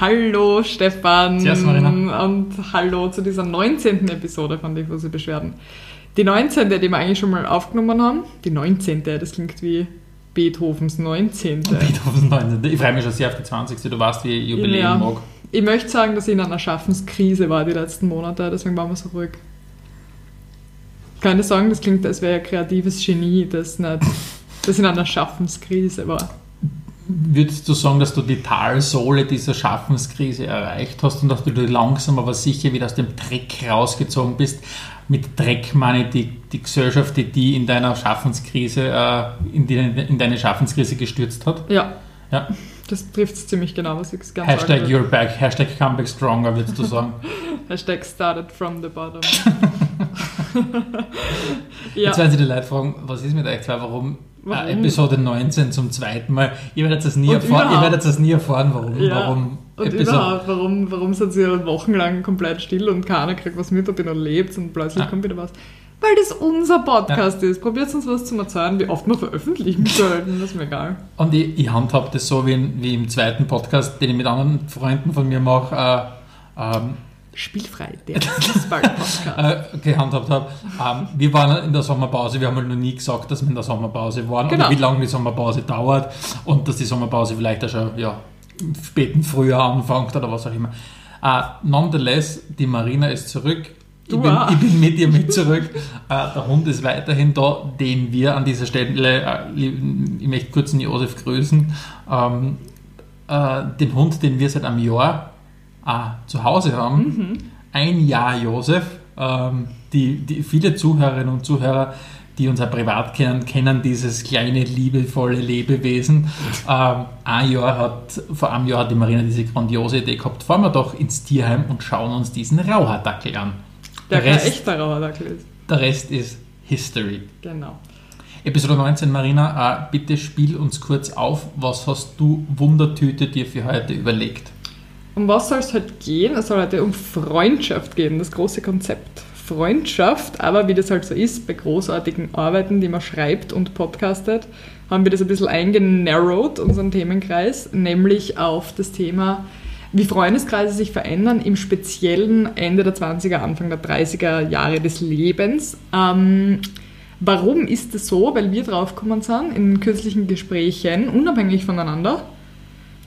Hallo Stefan Marina. und hallo zu dieser 19. Episode von Diffuse Beschwerden. Die 19., die wir eigentlich schon mal aufgenommen haben, die 19., das klingt wie Beethovens 19. Beethovens 19. Ich freue mich schon sehr auf die 20. Du weißt, wie ich Jubiläum Ja. mag. Ich möchte sagen, dass ich in einer Schaffenskrise war die letzten Monate, deswegen waren wir so ruhig. Keine sagen, das klingt, als wäre ein kreatives Genie, das nicht das in einer Schaffenskrise war. Würdest du sagen, dass du die Talsohle dieser Schaffenskrise erreicht hast und dass du dir langsam aber sicher wieder aus dem Dreck rausgezogen bist? Mit Dreck meine ich die, die Gesellschaft, die die in deiner Schaffenskrise, äh, in, die, in deine Schaffenskrise gestürzt hat. Ja, Ja. das trifft es ziemlich genau, was ich ganz Hashtag sagen you're back, Hashtag comeback stronger, würdest du sagen. Hashtag started from the bottom. ja, Jetzt werden sich die Leute fragen, was ist mit euch zwei, Warum? Äh, Episode 19 zum zweiten Mal? Ihr werdet das nie erfahren, ihr werdet das nie erfahren, warum, ja. warum und überhaupt, warum, warum sind sie wochenlang komplett still und keiner kriegt was mit, ob ihr noch lebt und plötzlich Ja. kommt wieder was. Weil das unser Podcast ist. Probiert uns was zu erzählen, wie oft wir veröffentlichen sollten, das ist mir egal. Und ich, ich handhab das so wie, in, wie im zweiten Podcast, den ich mit anderen Freunden von mir mache, äh, ähm, Spielfrei, der Fußball-Podcast. äh, gehandhabt habe. Ähm, wir waren in der Sommerpause, wir haben halt noch nie gesagt, dass wir in der Sommerpause waren Genau. oder wie lange die Sommerpause dauert und dass die Sommerpause vielleicht auch schon ja, im späten Frühjahr anfängt oder was auch immer. Äh, nonetheless, die Marina ist zurück. Ich bin, ich bin mit ihr mit zurück. Äh, der Hund ist weiterhin da, den wir an dieser Stelle, äh, ich möchte kurz den Josef grüßen, ähm, äh, den Hund, den wir seit einem Jahr äh, zu Hause haben. Mhm. Ein Jahr Josef. Ähm, die, die, viele Zuhörerinnen und Zuhörer, die uns auch privat kennen, kennen dieses kleine, liebevolle Lebewesen. Ähm, ein Jahr hat, vor einem Jahr hat die Marina diese grandiose Idee gehabt, fahren wir doch ins Tierheim und schauen uns diesen Rauhaardackel an. Der Der Rest, echter Rauhardackel ist. der Rest ist History. Genau. Episode 19, Marina, äh, bitte spiel uns kurz auf, was hast du Wundertüte dir für heute überlegt? Um was soll es heute gehen? Es soll heute um Freundschaft gehen, das große Konzept. Freundschaft, aber wie das halt so ist, bei großartigen Arbeiten, die man schreibt und podcastet, haben wir das ein bisschen eingenarrowt, unseren Themenkreis, nämlich auf das Thema, wie Freundeskreise sich verändern, im speziellen Ende der 20er, Anfang der 30er Jahre des Lebens. Ähm, warum ist es so? Weil wir draufgekommen sind in kürzlichen Gesprächen, unabhängig voneinander,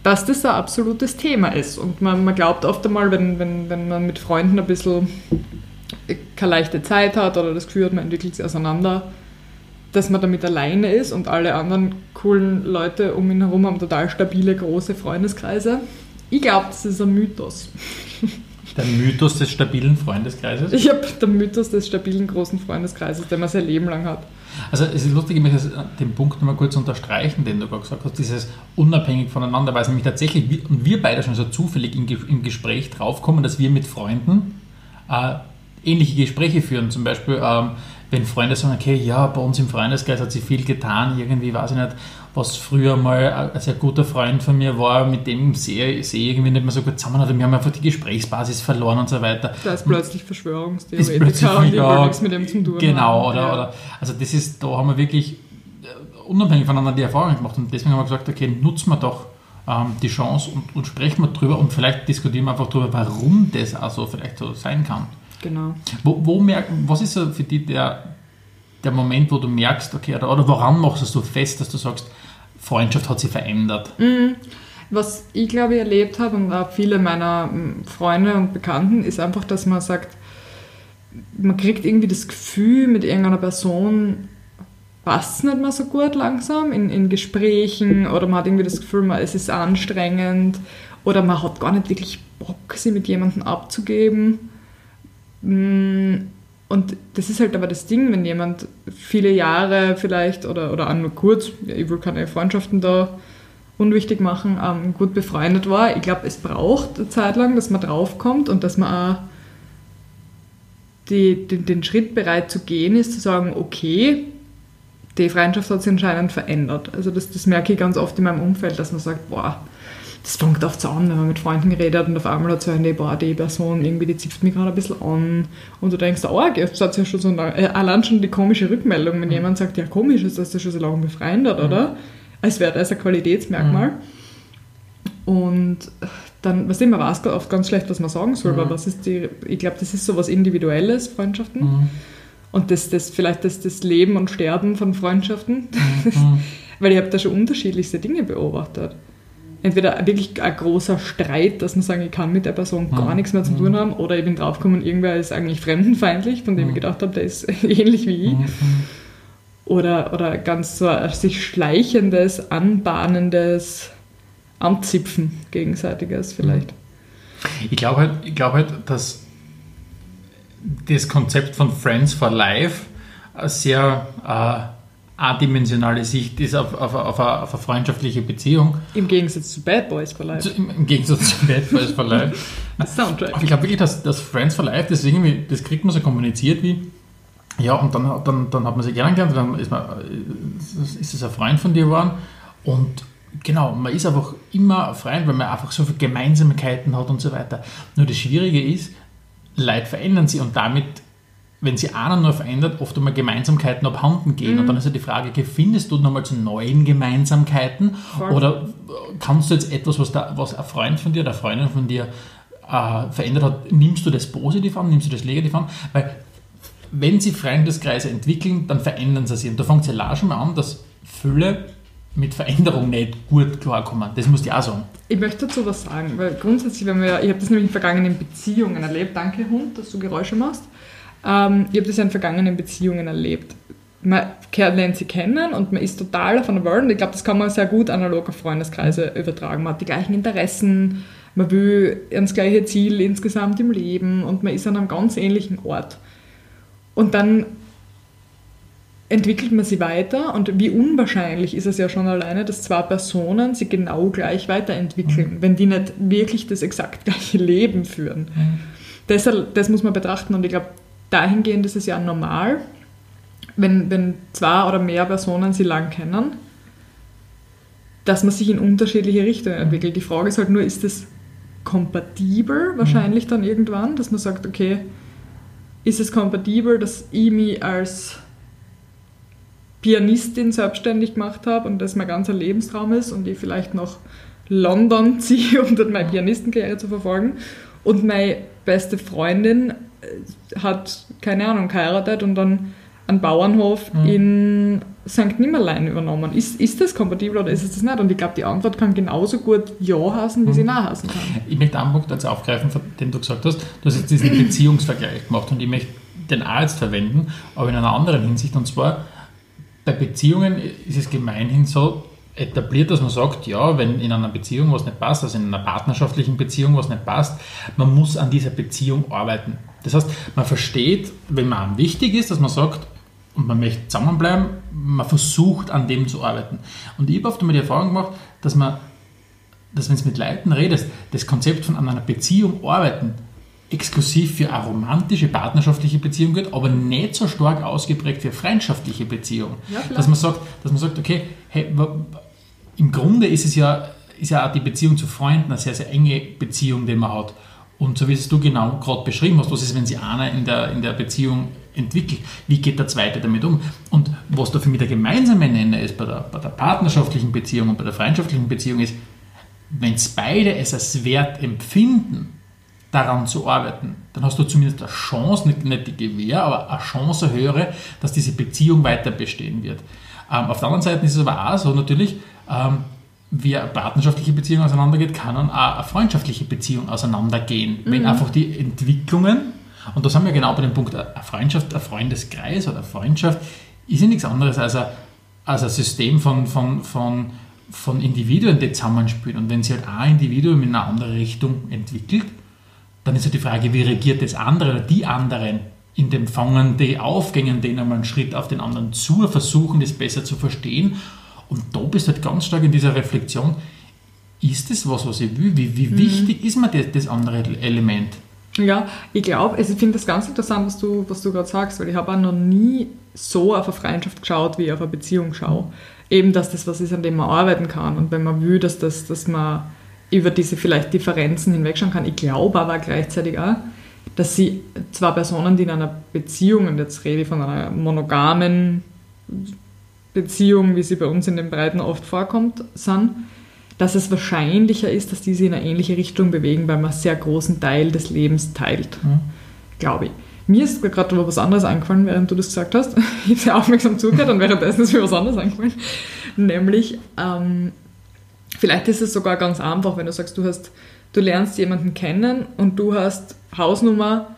dass das ein absolutes Thema ist. Und man, man glaubt oft einmal, wenn, wenn, wenn man mit Freunden ein bisschen keine leichte Zeit hat oder das Gefühl hat, man entwickelt sich auseinander, dass man damit alleine ist und alle anderen coolen Leute um ihn herum haben total stabile, große Freundeskreise. Ich glaube, das ist ein Mythos. Der Mythos des stabilen Freundeskreises? Ich habe den Mythos des stabilen, großen Freundeskreises, den man sein Leben lang hat. Also es ist lustig, ich möchte das- den Punkt nochmal kurz unterstreichen, den du gerade gesagt hast, dieses unabhängig voneinander, weil es nämlich tatsächlich, und wir beide schon so zufällig im, Ge- im Gespräch draufkommen, dass wir mit Freunden äh, ähnliche Gespräche führen. Zum Beispiel, ähm, wenn Freunde sagen, okay, ja, bei uns im Freundeskreis hat sich viel getan, irgendwie weiß ich nicht, was früher mal ein sehr guter Freund von mir war, mit dem sehe sehe ich irgendwie nicht mehr so gut zusammen oder wir haben einfach die Gesprächsbasis verloren und so weiter. Da ist plötzlich Ist Verschwörungstheoretiker plötzlich, und die wollen nichts mit dem zu tun Genau, haben. oder, Ja. oder also das ist, da haben wir wirklich äh, unabhängig voneinander die Erfahrung gemacht und deswegen haben wir gesagt, okay, nutzen wir doch ähm, die Chance und, und sprechen wir drüber und vielleicht diskutieren wir einfach drüber, warum das also vielleicht so sein kann. Genau. Wo, wo merk, was ist so für dich der, der Moment, wo du merkst, okay, oder, oder woran machst du es so fest, dass du sagst, Freundschaft hat sich verändert? Was ich glaube ich erlebt habe und auch viele meiner Freunde und Bekannten, ist einfach, dass man sagt, man kriegt irgendwie das Gefühl, mit irgendeiner Person passt es nicht mehr so gut langsam in, in Gesprächen oder man hat irgendwie das Gefühl, man, es ist anstrengend oder man hat gar nicht wirklich Bock, sie mit jemandem abzugeben. Und das ist halt aber das Ding, wenn jemand viele Jahre vielleicht oder, oder nur kurz, ich will keine Freundschaften da unwichtig machen, ähm, gut befreundet war. Ich glaube, es braucht eine Zeit lang, dass man draufkommt und dass man auch die, den, den Schritt bereit zu gehen ist, zu sagen, okay, die Freundschaft hat sich anscheinend verändert. Also das, das merke ich ganz oft in meinem Umfeld, dass man sagt, boah, das fängt oft so an, wenn man mit Freunden redet und auf einmal hat so eine, boah, die Person irgendwie, die zipft mich gerade ein bisschen an und du denkst, oh, das hat ja schon so eine, äh, allein schon die komische Rückmeldung, wenn jemand sagt, ja komisch ist, dass du schon so lange befreundet, oder? Als wäre das ein Qualitätsmerkmal. Und dann, was immer weiß oft ganz schlecht, was man sagen soll, Mhm. aber was ist die, ich glaube, das ist so was Individuelles, Freundschaften. Mhm. Und das, das vielleicht das, das Leben und Sterben von Freundschaften, Mhm. weil ich habe da schon unterschiedlichste Dinge beobachtet. Entweder wirklich ein großer Streit, dass man sagen, ich kann mit der Person gar Mhm. nichts mehr zu tun haben, oder ich bin draufgekommen, irgendwer ist eigentlich fremdenfeindlich, von dem ich gedacht habe, der ist ähnlich wie ich. Oder, oder ganz so ein sich schleichendes, anbahnendes Anzipfen gegenseitiges vielleicht. Ich glaube halt, ich glaub halt, dass das Konzept von Friends for Life sehr äh, adimensionale Sicht ist auf, auf, auf, eine, auf eine freundschaftliche Beziehung. Im Gegensatz zu Bad Boys for Life. Im, Im Gegensatz zu Bad Boys for Life. Soundtrack. Ich glaube wirklich, dass, dass Friends for Life, das, irgendwie, das kriegt man so kommuniziert wie, ja, und dann, dann, dann hat man sich kennengelernt, dann ist, man, äh, ist es ein Freund von dir geworden und genau, man ist einfach immer ein Freund, weil man einfach so viele Gemeinsamkeiten hat und so weiter. Nur das Schwierige ist, Leute verändern sich und damit, wenn sie einer nur verändert, oft einmal Gemeinsamkeiten abhanden gehen. Und dann ist ja die Frage, findest du nochmal zu neuen Gemeinsamkeiten Voll. oder kannst du jetzt etwas, was, da, was ein Freund von dir oder eine Freundin von dir äh, verändert hat, nimmst du das positiv an, nimmst du das negativ an? Weil wenn sie Freundeskreise entwickeln, dann verändern sie sich. Und da fängt es ja auch schon mal an, dass viele mit Veränderung nicht gut klarkommen. Das musst du auch sagen. Ich möchte dazu was sagen, weil grundsätzlich, wenn wir, ich habe das nämlich in vergangenen Beziehungen erlebt. Danke Hund, dass du Geräusche machst. Ähm, ich habe das ja in vergangenen Beziehungen erlebt. Man lernt sie kennen und man ist total auf einer Welt. Und ich glaube, das kann man sehr gut analog auf Freundeskreise übertragen. Man hat die gleichen Interessen, man will ans gleiche Ziel insgesamt im Leben und man ist an einem ganz ähnlichen Ort. Und dann entwickelt man sie weiter und wie unwahrscheinlich ist es ja schon alleine, dass zwei Personen sie genau gleich weiterentwickeln, wenn die nicht wirklich das exakt gleiche Leben führen. Deshalb, das muss man betrachten und ich glaube, dahingehend ist es ja normal, wenn, wenn zwei oder mehr Personen sie lang kennen, dass man sich in unterschiedliche Richtungen entwickelt. Die Frage ist halt nur, ist das kompatibel wahrscheinlich dann irgendwann, dass man sagt, okay, ist es kompatibel, dass ich mich als Pianistin selbstständig gemacht habe und das mein ganzer Lebenstraum ist und ich vielleicht nach London ziehe, um dort meine Pianistenkarriere zu verfolgen. Und meine beste Freundin hat, keine Ahnung, geheiratet und dann einen Bauernhof Mhm. in St. Nimmerlein übernommen. Ist, ist das kompatibel oder ist es das nicht? Und ich glaube, die Antwort kann genauso gut Ja heißen, wie sie Nein heißen kann. Ich möchte einen Punkt jetzt aufgreifen, von dem du gesagt hast. Du hast jetzt diesen Beziehungsvergleich gemacht und ich möchte den auch jetzt verwenden, aber in einer anderen Hinsicht. Und zwar, bei Beziehungen ist es gemeinhin so etabliert, dass man sagt, ja, wenn in einer Beziehung was nicht passt, also in einer partnerschaftlichen Beziehung was nicht passt, man muss an dieser Beziehung arbeiten. Das heißt, man versteht, wenn man einem wichtig ist, dass man sagt, und man möchte zusammenbleiben, man versucht an dem zu arbeiten. Und ich habe oft einmal die Erfahrung gemacht, dass man dass wenn du mit Leuten redest, das Konzept von an einer Beziehung arbeiten exklusiv für eine romantische, partnerschaftliche Beziehung gilt, aber nicht so stark ausgeprägt für freundschaftliche Beziehungen. Ja, dass, man sagt, dass man sagt, okay, hey, im Grunde ist es ja, ist ja auch die Beziehung zu Freunden eine sehr, sehr enge Beziehung, die man hat. Und so wie es du genau gerade beschrieben hast, was ist, wenn sich einer in der, in der Beziehung entwickelt, wie geht der Zweite damit um? Und was da für mich der gemeinsame Nenner ist bei der, bei der partnerschaftlichen Beziehung und bei der freundschaftlichen Beziehung ist, wenn es beide es als wert empfinden, daran zu arbeiten, dann hast du zumindest eine Chance, nicht, nicht die Gewähr, aber eine Chance höhere, dass diese Beziehung weiter bestehen wird. Ähm, auf der anderen Seite ist es aber auch so natürlich, ähm, wie eine partnerschaftliche Beziehung auseinandergeht, kann dann auch eine freundschaftliche Beziehung auseinandergehen. Wenn einfach die Entwicklungen, und da sind wir genau bei dem Punkt, eine Freundschaft, ein Freundeskreis oder eine Freundschaft ist ja nichts anderes als ein, als ein System von, von, von, von Individuen, die zusammenspielen. Und wenn sich halt ein Individuum in eine andere Richtung entwickelt, dann ist ja die Frage, wie reagiert das andere oder die anderen in dem Fangen die auf, gehen denen einmal einen Schritt auf den anderen zu, versuchen das besser zu verstehen. Und da bist du halt ganz stark in dieser Reflexion, ist das was, was ich will? Wie, wie wichtig ist mir das, das andere Element? Ja, ich glaube, also ich finde das ganz interessant, was du, was du gerade sagst, weil ich habe auch noch nie so auf eine Freundschaft geschaut, wie ich auf eine Beziehung schaue. Eben, dass das was ist, an dem man arbeiten kann und wenn man will, dass, das, dass man über diese vielleicht Differenzen hinwegschauen kann. Ich glaube aber gleichzeitig auch, dass sie zwei Personen, die in einer Beziehung, und jetzt rede ich von einer monogamen Beziehung, wie sie bei uns in den Breiten oft vorkommt, sind, dass es wahrscheinlicher ist, dass diese in eine ähnliche Richtung bewegen, weil man einen sehr großen Teil des Lebens teilt, Mhm. glaube ich. Mir ist gerade noch was anderes eingefallen, während du das gesagt hast. Ich habe sehr aufmerksam zugehört und währenddessen ist mir was anderes eingefallen. Nämlich, ähm, vielleicht ist es sogar ganz einfach, wenn du sagst, du hast, du lernst jemanden kennen und du hast Hausnummer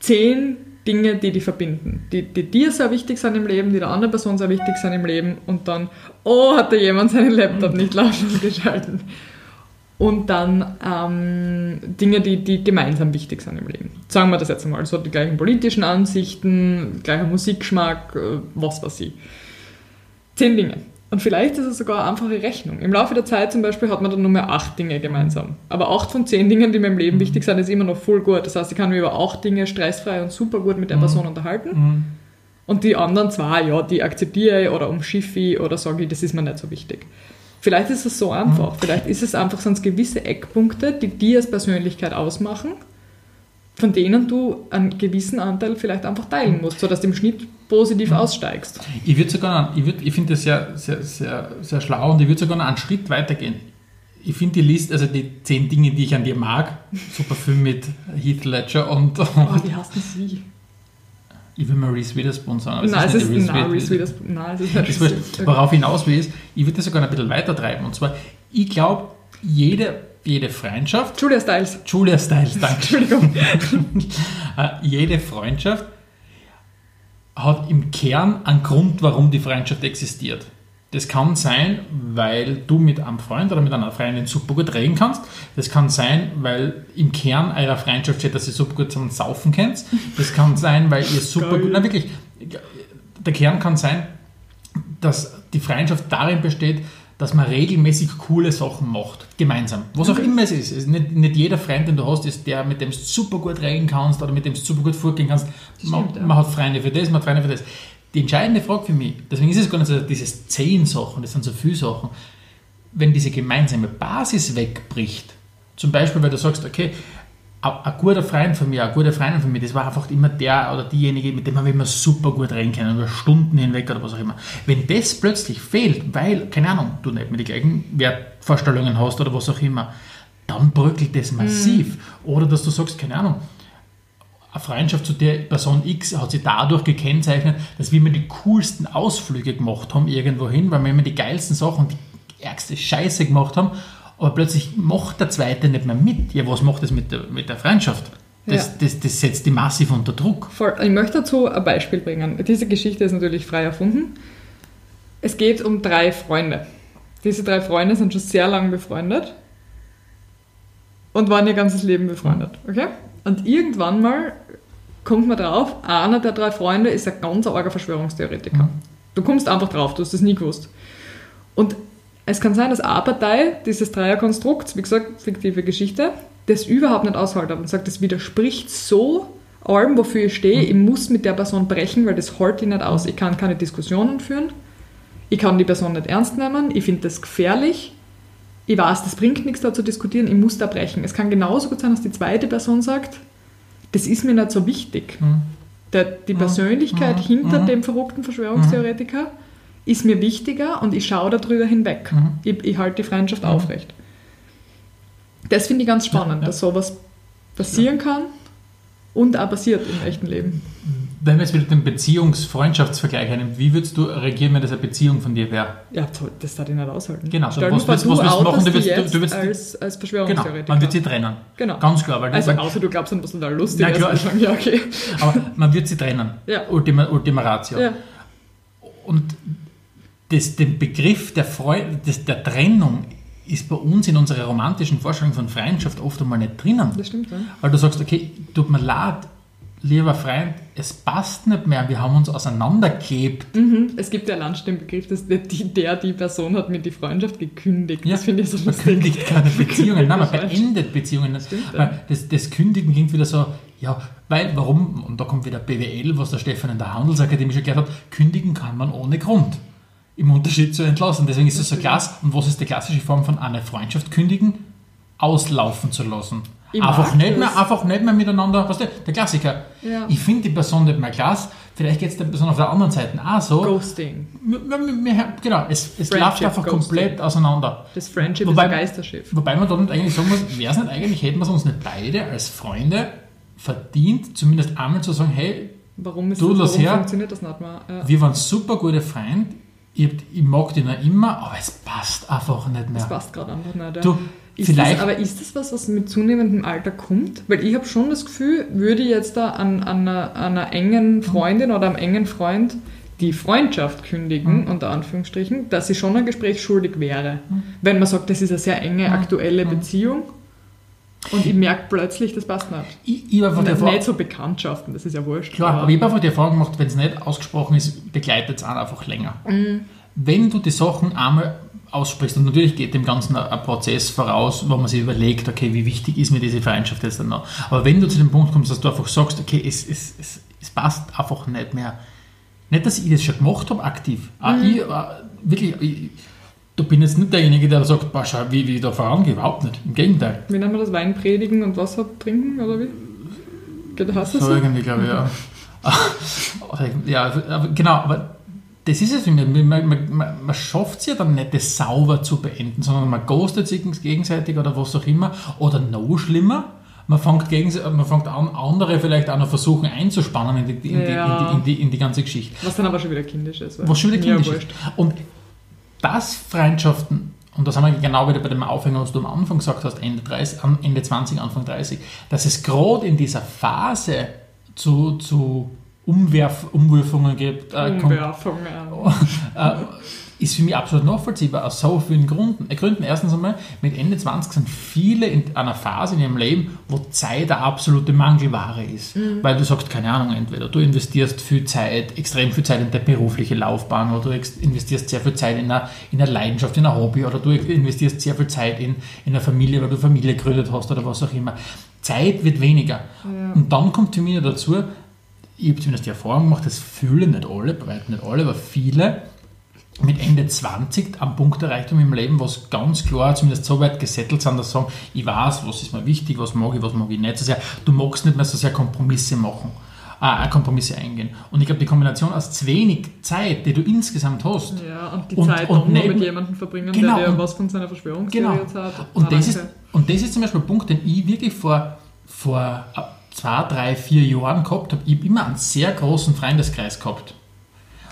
zehn Dinge, die dich verbinden, die, die dir sehr wichtig sind im Leben, die der anderen Person sehr wichtig sind im Leben und dann, oh, hat da jemand seinen Laptop nicht lautlos geschalten. Und dann ähm, Dinge, die, die gemeinsam wichtig sind im Leben. Sagen wir das jetzt einmal, so die gleichen politischen Ansichten, gleicher Musikgeschmack, äh, was weiß ich. Zehn Dinge. Und vielleicht ist es sogar eine einfache Rechnung. Im Laufe der Zeit zum Beispiel hat man dann nur mehr acht Dinge gemeinsam. Aber acht von zehn Dingen, die mir im Leben wichtig sind, ist immer noch voll gut. Das heißt, ich kann mich über acht Dinge stressfrei und super gut mit der Person unterhalten. Mhm. Und die anderen zwei, ja, die akzeptiere ich oder umschiffe ich oder sage ich, das ist mir nicht so wichtig. Vielleicht ist es so einfach. Vielleicht ist es einfach, es gewisse Eckpunkte, die dir als Persönlichkeit ausmachen, von denen du einen gewissen Anteil vielleicht einfach teilen musst, sodass du im Schnitt positiv aussteigst. Ich würde sogar, ich, würd, ich finde das sehr, sehr, sehr, sehr schlau und ich würde sogar noch einen Schritt weiter gehen. Ich finde die Liste, also die zehn Dinge, die ich an dir mag, super Film mit Heath Ledger und Oh, wie heißt das wie? ich will mal Reese Witherspoon sagen. aber Nein, es ist, nicht die nein, Witherspoon. Reese Witherspoon. Nein, es ist nicht Reese. Witherspoon. Worauf ich hinaus will, ist, ich würde das sogar ein bisschen weiter treiben. Und zwar, ich glaube, jede, jede Freundschaft, Julia Stiles. Julia Stiles, danke. Entschuldigung. Äh, jede Freundschaft hat im Kern einen Grund, warum die Freundschaft existiert. Das kann sein, weil du mit einem Freund oder mit einer Freundin super gut reden kannst. Das kann sein, weil im Kern eurer Freundschaft steht, dass ihr super gut zum Saufen kennt. Das kann sein, weil ihr super Geil. gut, na wirklich, der Kern kann sein, dass die Freundschaft darin besteht, dass man regelmäßig coole Sachen macht, gemeinsam. Was auch immer es ist. ist nicht, nicht jeder Freund, den du hast, ist der, mit dem du super gut reden kannst oder mit dem du super gut vorgehen kannst. Man, man hat Freunde für das, man hat Freunde für das. Die entscheidende Frage für mich, deswegen ist es gar nicht so dieses zehn Sachen, das sind so viele Sachen, wenn diese gemeinsame Basis wegbricht, zum Beispiel, weil du sagst, okay, ein ein guter Freund von mir, eine gute Freundin von mir, das war einfach immer der oder diejenige, mit dem habe ich immer super gut reden können, über Stunden hinweg oder was auch immer. Wenn das plötzlich fehlt, weil, keine Ahnung, du nicht mehr die gleichen Wertvorstellungen hast oder was auch immer, dann bröckelt das massiv. Oder dass du sagst, keine Ahnung, eine Freundschaft zu der Person X hat sich dadurch gekennzeichnet, dass wir immer die coolsten Ausflüge gemacht haben irgendwo hin, weil wir immer die geilsten Sachen, die ärgste Scheiße gemacht haben, aber plötzlich macht der Zweite nicht mehr mit. Ja, was macht das mit der, mit der Freundschaft? Das, Ja. das, das setzt die massiv unter Druck. Voll. Ich möchte dazu ein Beispiel bringen. Diese Geschichte ist natürlich frei erfunden. Es geht um drei Freunde. Diese drei Freunde sind schon sehr lange befreundet und waren ihr ganzes Leben befreundet. Okay? Und irgendwann mal kommt man drauf, einer der drei Freunde ist ein ganz arger Verschwörungstheoretiker. Du kommst einfach drauf, du hast das nie gewusst. Und es kann sein, dass eine Partei dieses Dreierkonstrukts, wie gesagt, fiktive Geschichte, das überhaupt nicht aushalten und sagt, das widerspricht so allem, wofür ich stehe, ich muss mit der Person brechen, weil das hält ich nicht aus. Ich kann keine Diskussionen führen, ich kann die Person nicht ernst nehmen, ich finde das gefährlich, ich weiß, das bringt nichts da zu diskutieren, ich muss da brechen. Es kann genauso gut sein, dass die zweite Person sagt, das ist mir nicht so wichtig. Mhm. Der, die Persönlichkeit mhm, hinter mhm. dem verrückten Verschwörungstheoretiker ist mir wichtiger und ich schaue darüber hinweg. Mhm. Ich, ich halte die Freundschaft aufrecht. Das finde ich ganz spannend, ja. dass sowas passieren kann und auch passiert im echten Leben. Wenn wir jetzt wieder den Beziehungs-Freundschaftsvergleich nehmen, wie würdest du reagieren, wenn das eine Beziehung von dir wäre? Ja, toll, das darf ich nicht aushalten. Genau, Stell was willst- du was willst du machen? Du willst- du- willst- als, als Genau, Verschwörungstheoretiker. man wird sie trennen. Genau. Ganz klar, weil Also weil- außer du glaubst an was total lustig Na klar. ist, ja, okay. aber man wird sie trennen. Ja. Ultima, Ultima Ratio. Ja. Und das, den Begriff der, Freude, des, der Trennung ist bei uns in unserer romantischen Vorstellung von Freundschaft oft einmal nicht drinnen. Das stimmt, ja. Weil du sagst, okay, tut mir leid, lieber Freund, es passt nicht mehr, wir haben uns auseinandergeklebt. Mhm. Es gibt ja allein schon den Begriff, dass der die, der, die Person hat mir die Freundschaft gekündigt. Ja. Das finde ich so Man lustig. kündigt keine Beziehungen, nein, man Das beendet Beziehungen. Stimmt, ja. Das, das Kündigen klingt wieder so, ja, weil, warum, und da kommt wieder BWL, was der Stefan in der Handelsakademie schon gehört hat, kündigen kann man ohne Grund. Im Unterschied zu entlassen. Deswegen ist es so klasse. Und was ist die klassische Form von einer Freundschaft kündigen? Auslaufen zu lassen. Ich Einfach nicht, das. mehr, einfach nicht mehr miteinander, weißt du, der Klassiker. Ja. Ich finde die Person nicht mehr klasse, vielleicht geht es der Person auf der anderen Seite auch so. Ghosting. Genau, es, es läuft einfach Ghosting. komplett auseinander. Das Friendship Wobei- ist ein Geisterschiff. Wobei man nicht eigentlich sagen muss, wäre es nicht eigentlich, hätten wir es uns nicht beide als Freunde verdient, zumindest einmal zu sagen, hey, Warum, ist Du, das, warum her. funktioniert das nicht mehr? Ja. wir waren super gute Freunde, ich, ich mag dich noch immer, aber es passt einfach nicht mehr. Das passt gerade einfach nicht. Ja. Du, Ist vielleicht, das, aber ist das was, was mit zunehmendem Alter kommt? Weil ich habe schon das Gefühl, würde ich jetzt da an, an, einer, an einer engen Freundin oder einem engen Freund die Freundschaft kündigen, Mhm. unter Anführungsstrichen, dass ich schon ein Gespräch schuldig wäre. Wenn man sagt, das ist eine sehr enge, Mhm. aktuelle Beziehung und ich merke plötzlich, das passt nicht. ich, ich habe einfach Nicht, so Bekanntschaften, das ist ja wurscht. klar, aber ich habe einfach die Erfahrung gemacht, wenn es nicht ausgesprochen ist, begleitet es einen einfach länger. Wenn du die Sachen einmal aussprichst, und natürlich geht dem Ganzen ein, Prozess voraus, wo man sich überlegt, okay, wie wichtig ist mir diese Freundschaft jetzt dann noch. Aber wenn du zu dem Punkt kommst, dass du einfach sagst, okay, es, es, es, es passt einfach nicht mehr. Nicht, dass ich das schon gemacht habe, aktiv. Auch ich, äh, wirklich, ich, du bin jetzt nicht derjenige, der sagt, boah, schau, wie, wie da vorangehe. Überhaupt nicht. Im Gegenteil. Wie nennt man das? Wein predigen und Wasser trinken, oder wie? Geht das So so? irgendwie, glaube ich, ja. ja, aber genau, aber das ist es. Man, man, man, man schafft es ja dann nicht, das sauber zu beenden, sondern man ghostet sich gegenseitig oder was auch immer. Oder noch schlimmer, man fängt, gegens- man fängt an, andere vielleicht auch noch versuchen einzuspannen in die, in, Ja. die, in, die, in, die, in die ganze Geschichte. Was dann aber schon wieder kindisch ist. Was schon wieder kindisch ist. Und das Freundschaften, und das haben wir genau wieder bei dem Aufhänger, was du am Anfang gesagt hast, Ende, 30, am Ende 20, Anfang 30, dass es gerade in dieser Phase zu, zu Umwerf, Umwürfungen gibt, äh, kommt, Umwerfung, ja. äh, ist für mich absolut nachvollziehbar, aus so vielen Gründen. Äh, Gründen. Erstens einmal, mit Ende 20 sind viele in einer Phase in ihrem Leben, wo Zeit eine absolute Mangelware ist. Weil du sagst, keine Ahnung, entweder du investierst viel Zeit, extrem viel Zeit in deine berufliche Laufbahn oder du investierst sehr viel Zeit in eine, in eine Leidenschaft, in ein Hobby oder du investierst sehr viel Zeit in, in eine Familie, weil du Familie gegründet hast oder was auch immer. Zeit wird weniger. Und dann kommt für mich dazu, ich habe zumindest die Erfahrung gemacht, das fühlen nicht alle, bei weitem nicht alle, aber viele mit Ende 20 am Punkt erreicht haben im Leben, was ganz klar zumindest so weit gesettelt sind, dass sie sagen, ich weiß, was ist mir wichtig, was mag ich, was mag ich nicht so sehr. Du magst nicht mehr so sehr Kompromisse machen, äh, Kompromisse eingehen. Und ich glaube, die Kombination aus zu wenig Zeit, die du insgesamt hast, Ja, und die Und- Zeit und noch neben- mit jemandem verbringen, Genau, der dir und- was von seiner Verschwörungstheorie Genau. hat. Und Ah, das, ist, und das ist zum Beispiel ein Punkt, den ich wirklich vor, vor äh, zwei, drei, vier Jahren gehabt habe. Ich habe immer einen sehr großen Freundeskreis gehabt.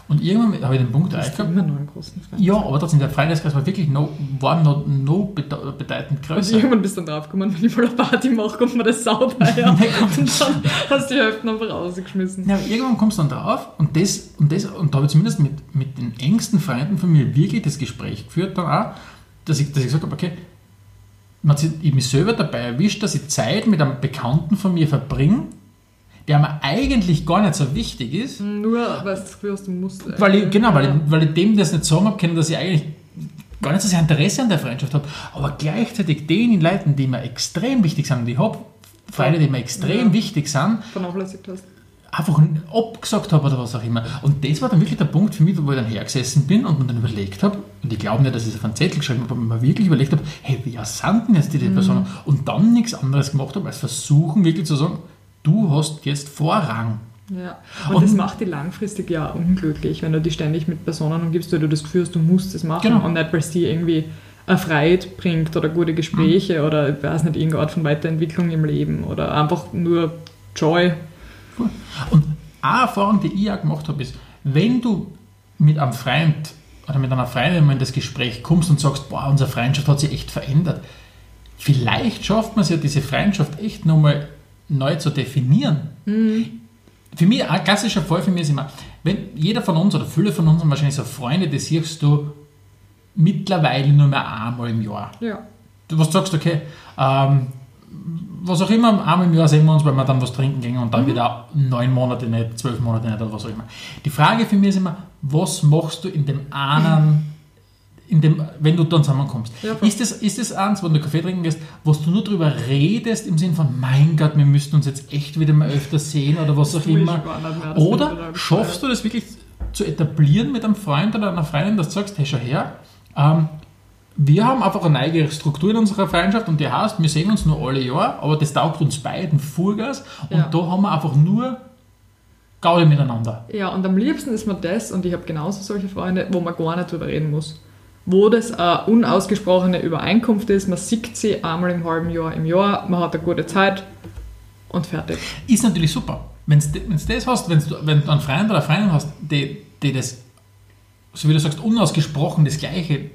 Und irgendwann habe ich den Punkt erreicht immer noch einen großen Freund. Ja, aber trotzdem, der Freundeskreis war wirklich noch, war noch, noch bede bedeutend Und größer. irgendwann bist du dann draufgekommen, wenn ich mal eine Party mache, kommt mir das sauteuer. und dann hast du die Hälfte einfach rausgeschmissen. Ja, irgendwann kommst du dann drauf und das, und das, und da habe ich zumindest mit, mit den engsten Freunden von mir wirklich das Gespräch geführt dann auch, dass ich, dass ich gesagt habe, okay, man hat sich, ich mich selber dabei erwischt, dass ich Zeit mit einem Bekannten von mir verbringe, der mir eigentlich gar nicht so wichtig ist, Nur, weil du das Gefühl hast, du musst. weil ich, genau, weil ich, weil ich dem das nicht sagen habe können, dass ich eigentlich gar nicht so sehr Interesse an der Freundschaft habe, aber gleichzeitig den Leuten, die mir extrem wichtig sind, und ich habe Freunde, die mir extrem Ja. wichtig sind, vernachlässigt hast. einfach abgesagt habe oder was auch immer. Und das war dann wirklich der Punkt für mich, wo ich dann hergesessen bin und mir dann überlegt habe, und ich glaube nicht, dass ich es auf einen Zettel geschrieben habe, aber mir wirklich überlegt habe, hey, wer sind denn jetzt die, die Personen? Und dann nichts anderes gemacht habe, als versuchen wirklich zu sagen, du hast jetzt Vorrang. Ja. Und, Und- das macht die langfristig ja unglücklich, wenn du dich ständig mit Personen umgibst, weil du das Gefühl hast, du musst es machen Genau. und nicht, weil es dir irgendwie Erfreut bringt oder gute Gespräche Mhm. oder ich weiß nicht, irgendeine Art von Weiterentwicklung im Leben oder einfach nur Joy. Und eine Erfahrung, die ich auch gemacht habe, ist, wenn du mit einem Freund oder mit einer Freundin mal in das Gespräch kommst und sagst, boah, unsere Freundschaft hat sich echt verändert, vielleicht schafft man es ja, diese Freundschaft echt nochmal neu zu definieren. Für mich, ein klassischer Fall für mich ist immer, wenn jeder von uns oder viele von uns haben wahrscheinlich so Freunde, die siehst du mittlerweile nur mehr einmal im Jahr. Ja. Du was sagst, okay, ähm, was auch immer, einmal im Jahr sehen wir uns, weil wir dann was trinken gehen und dann wieder neun Monate nicht, zwölf Monate nicht oder was auch immer. Die Frage für mich ist immer, was machst du in dem einen, in dem, wenn du dann zusammenkommst? Ja, ist, das, ist das eins, wenn du Kaffee trinken gehst, was du nur darüber redest, im Sinn von, mein Gott, wir müssten uns jetzt echt wieder mal öfter sehen oder was auch immer? mehr, Oder schaffst du das wirklich zu etablieren mit einem Freund oder einer Freundin, dass du sagst, hey, schau her, ähm, wir haben einfach eine eigene Struktur in unserer Freundschaft und die heißt, wir sehen uns nur alle Jahre, aber das taugt uns beiden Vollgas und Ja. da haben wir einfach nur Gaudi miteinander. Ja, und am liebsten ist mir das, und ich habe genauso solche Freunde, wo man gar nicht drüber reden muss. Wo das eine unausgesprochene Übereinkunft ist, man sieht sie einmal im halben Jahr im Jahr, man hat eine gute Zeit und fertig. Ist natürlich super. Wenn du das hast, wenn's wenn du einen Freund oder eine Freundin hast, die, die das, so wie du sagst, unausgesprochen das Gleiche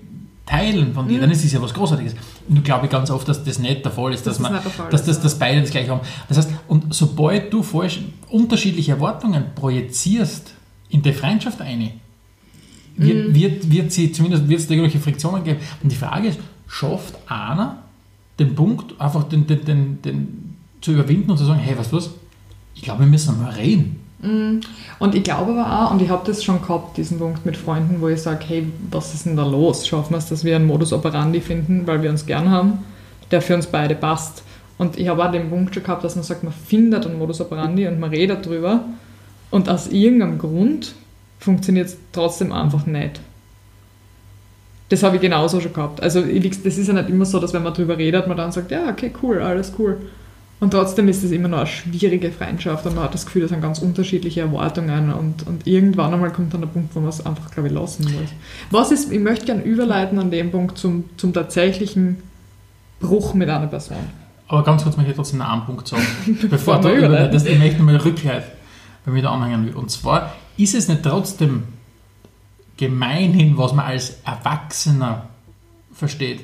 teilen von Mhm. dir, dann ist das ja was Großartiges. Und ich glaube ganz oft, dass das nicht der Fall ist, dass, Dass das man, Fall dass, ist, das, dass beide das Gleiche haben. Das heißt, und sobald du falsch unterschiedliche Erwartungen projizierst in die Freundschaft eine, Mhm. Wird, wird, wird sie zumindest wird es da irgendwelche Friktionen geben. Und die Frage ist, schafft einer den Punkt, einfach den, den, den, den zu überwinden und zu sagen, hey, weißt du was, ich glaube, wir müssen mal reden. Und ich glaube aber auch, und ich habe das schon gehabt, diesen Punkt mit Freunden, wo ich sage, hey, was ist denn da los? Schaffen wir es, dass wir einen Modus operandi finden, weil wir uns gern haben, der für uns beide passt. Und ich habe auch den Punkt schon gehabt, dass man sagt, man findet einen Modus operandi und man redet drüber und aus irgendeinem Grund funktioniert es trotzdem einfach nicht. Das habe ich genauso schon gehabt. Also das ist ja nicht immer so, dass wenn man drüber redet, man dann sagt, ja, okay, cool, alles cool. Und trotzdem ist es immer noch eine schwierige Freundschaft und man hat das Gefühl, das sind ganz unterschiedliche Erwartungen und, und irgendwann einmal kommt dann der Punkt, wo man es einfach, glaube ich, lassen muss. Was ist, ich möchte gerne überleiten an dem Punkt zum, zum tatsächlichen Bruch mit einer Person. Aber ganz kurz möchte ich trotzdem noch einen Punkt sagen. Bevor Bevor du wir über überleiten. das, ich möchte mal Rückhalt bei mir da anhängen will. Und zwar ist es nicht trotzdem gemeinhin, was man als Erwachsener versteht,